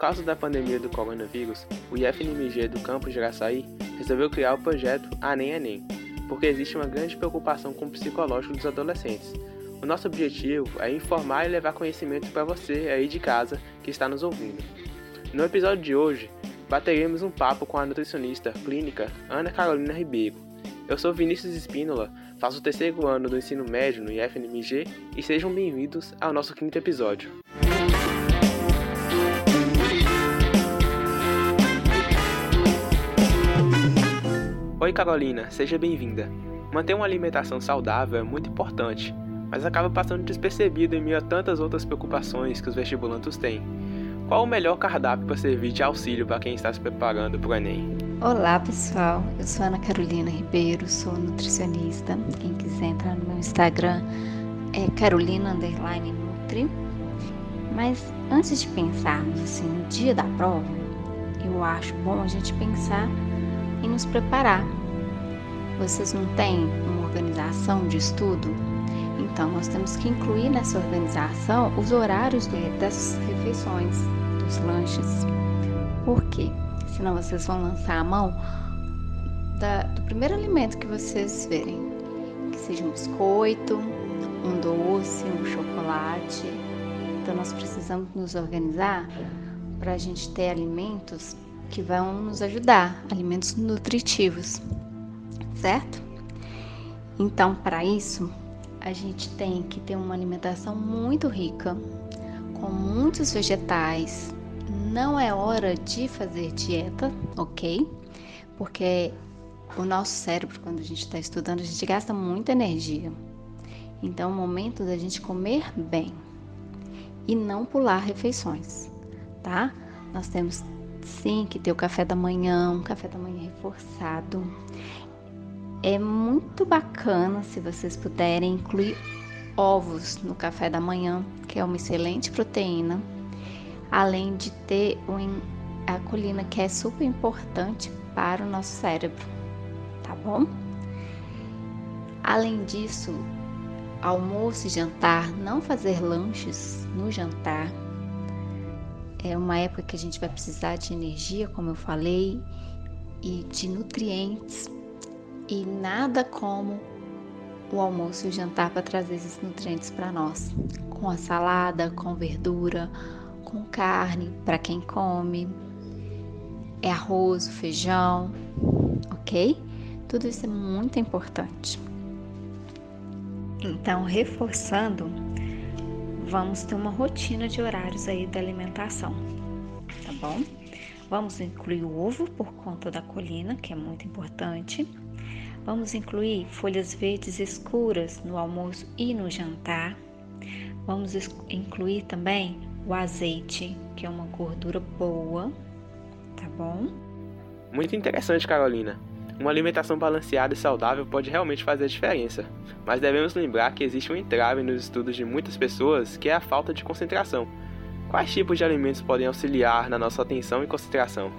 causa da pandemia do coronavírus, o IFNMG do campus de Araçaí resolveu criar o projeto Anem Enem, porque existe uma grande preocupação com o psicológico dos adolescentes. O nosso objetivo é informar e levar conhecimento para você aí de casa que está nos ouvindo. No episódio de hoje, bateremos um papo com a nutricionista clínica Ana Carolina Ribeiro. Eu sou Vinícius Espínola, faço o terceiro ano do ensino médio no IFNMG e sejam bem-vindos ao nosso quinto episódio. Oi Carolina, seja bem-vinda. Manter uma alimentação saudável é muito importante, mas acaba passando despercebido em meio a tantas outras preocupações que os vestibulantes têm. Qual o melhor cardápio para servir de auxílio para quem está se preparando para o Enem? Olá pessoal, eu sou Ana Carolina Ribeiro, sou nutricionista. Quem quiser entrar no meu Instagram é Carolina Nutri. Mas antes de pensarmos assim no dia da prova, eu acho bom a gente pensar e nos preparar. Vocês não têm uma organização de estudo? Então, nós temos que incluir nessa organização os horários das refeições, dos lanches. Por quê? Senão vocês vão lançar a mão da, do primeiro alimento que vocês verem, que seja um biscoito, um doce, um chocolate. Então, nós precisamos nos organizar para a gente ter alimentos que vão nos ajudar, alimentos nutritivos, certo? Então, para isso, a gente tem que ter uma alimentação muito rica, com muitos vegetais. Não é hora de fazer dieta, ok? Porque o nosso cérebro, quando a gente está estudando, a gente gasta muita energia. Então, é o momento da gente comer bem e não pular refeições, tá? Nós temos sim que ter o café da manhã, um café da manhã reforçado. É muito bacana se vocês puderem incluir ovos no café da manhã, que é uma excelente proteína, além de ter a colina que é super importante para o nosso cérebro, tá bom? Além disso, almoço e jantar, não fazer lanches no jantar é uma época que a gente vai precisar de energia, como eu falei, e de nutrientes. E nada como o almoço e o jantar para trazer esses nutrientes para nós. Com a salada, com verdura, com carne para quem come, é arroz, feijão, ok? Tudo isso é muito importante. Então, reforçando, vamos ter uma rotina de horários aí da alimentação, tá bom? Vamos incluir o ovo por conta da colina, que é muito importante. Vamos incluir folhas verdes escuras no almoço e no jantar. Vamos incluir também o azeite, que é uma gordura boa, tá bom? Muito interessante, Carolina. Uma alimentação balanceada e saudável pode realmente fazer a diferença, mas devemos lembrar que existe um entrave nos estudos de muitas pessoas que é a falta de concentração. Quais tipos de alimentos podem auxiliar na nossa atenção e concentração?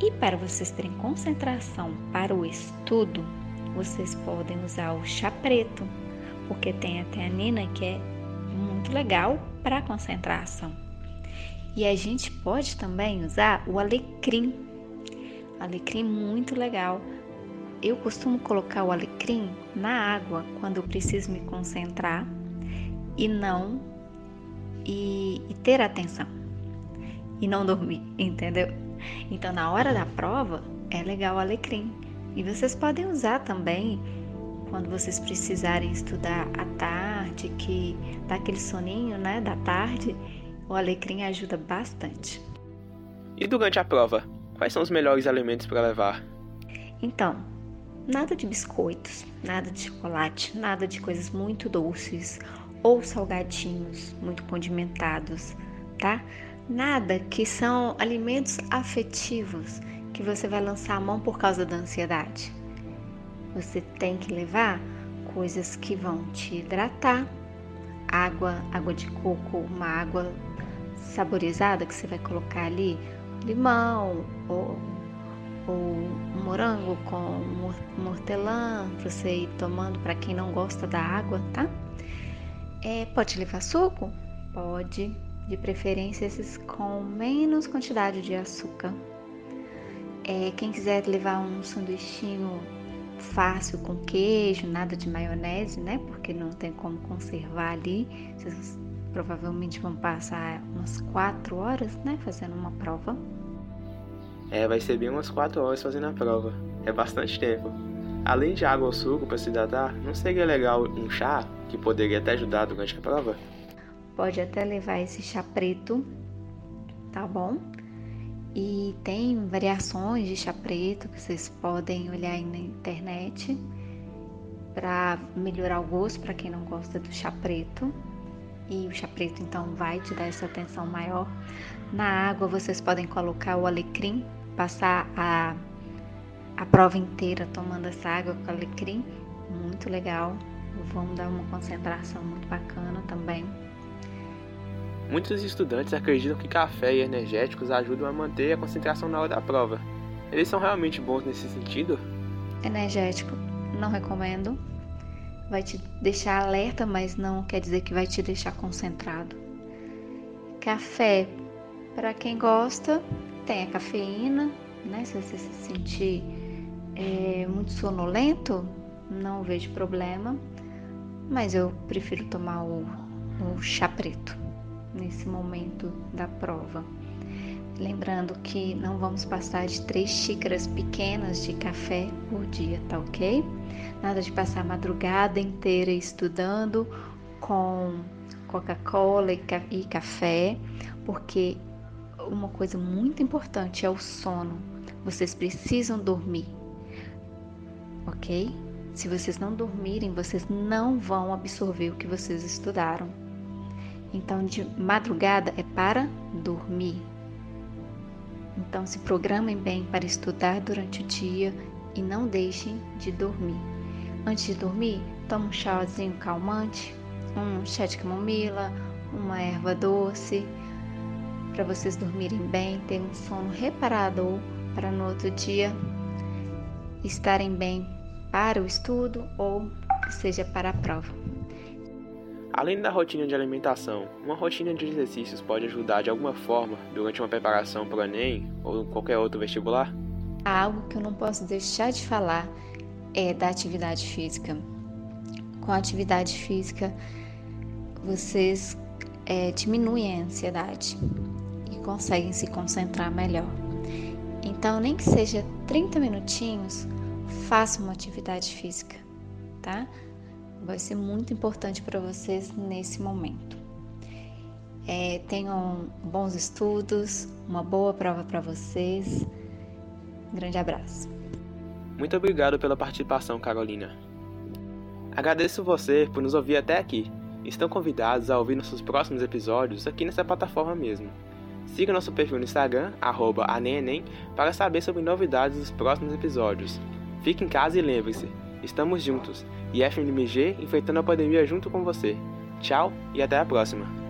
E para vocês terem concentração para o estudo, vocês podem usar o chá preto, porque tem a teanina que é muito legal para concentração. E a gente pode também usar o alecrim. Alecrim muito legal eu costumo colocar o alecrim na água quando eu preciso me concentrar e não e, e ter atenção e não dormir, entendeu? Então na hora da prova é legal o alecrim e vocês podem usar também quando vocês precisarem estudar à tarde, que dá aquele soninho, né, da tarde, o alecrim ajuda bastante. E durante a prova, quais são os melhores alimentos para levar? Então, Nada de biscoitos, nada de chocolate, nada de coisas muito doces ou salgadinhos muito condimentados, tá? Nada que são alimentos afetivos que você vai lançar a mão por causa da ansiedade. Você tem que levar coisas que vão te hidratar, água, água de coco, uma água saborizada que você vai colocar ali, limão ou ou um morango com mortelã para você ir tomando para quem não gosta da água, tá? É, pode levar suco? Pode. de preferência esses com menos quantidade de açúcar. É, quem quiser levar um sanduichinho fácil com queijo, nada de maionese, né? Porque não tem como conservar ali. Vocês provavelmente vão passar umas 4 horas, né? Fazendo uma prova. É, vai ser bem umas 4 horas fazendo a prova. É bastante tempo. Além de água ou suco para se hidratar, não seria legal um chá que poderia até ajudar durante a prova? Pode até levar esse chá preto, tá bom? E tem variações de chá preto que vocês podem olhar aí na internet para melhorar o gosto para quem não gosta do chá preto. E o chá preto então vai te dar essa atenção maior. Na água vocês podem colocar o alecrim, passar a, a prova inteira tomando essa água com alecrim, muito legal. Vão dar uma concentração muito bacana também. Muitos estudantes acreditam que café e energéticos ajudam a manter a concentração na hora da prova. Eles são realmente bons nesse sentido? Energético, não recomendo. Vai te deixar alerta, mas não quer dizer que vai te deixar concentrado. Café, para quem gosta, tem a cafeína, né? Se você se sentir é, muito sonolento, não vejo problema. Mas eu prefiro tomar o, o chá preto nesse momento da prova. Lembrando que não vamos passar de três xícaras pequenas de café por dia, tá ok? Nada de passar a madrugada inteira estudando com Coca-Cola e café, porque uma coisa muito importante é o sono. Vocês precisam dormir, ok? Se vocês não dormirem, vocês não vão absorver o que vocês estudaram. Então, de madrugada é para dormir. Então, se programem bem para estudar durante o dia e não deixem de dormir. Antes de dormir, tome um chazinho calmante, um chá de camomila, uma erva doce, para vocês dormirem bem, ter um sono reparador para no outro dia estarem bem para o estudo ou seja para a prova. Além da rotina de alimentação, uma rotina de exercícios pode ajudar de alguma forma durante uma preparação para o Enem ou qualquer outro vestibular? Algo que eu não posso deixar de falar é da atividade física. Com a atividade física, vocês é, diminuem a ansiedade e conseguem se concentrar melhor. Então, nem que seja 30 minutinhos, faça uma atividade física, tá? Vai ser muito importante para vocês nesse momento. É, tenham bons estudos, uma boa prova para vocês. Grande abraço. Muito obrigado pela participação, Carolina. Agradeço você por nos ouvir até aqui. Estão convidados a ouvir nossos próximos episódios aqui nessa plataforma mesmo. Siga nosso perfil no Instagram, anenem, para saber sobre novidades dos próximos episódios. Fique em casa e lembre-se, estamos juntos e FMG enfrentando a pandemia junto com você. Tchau e até a próxima!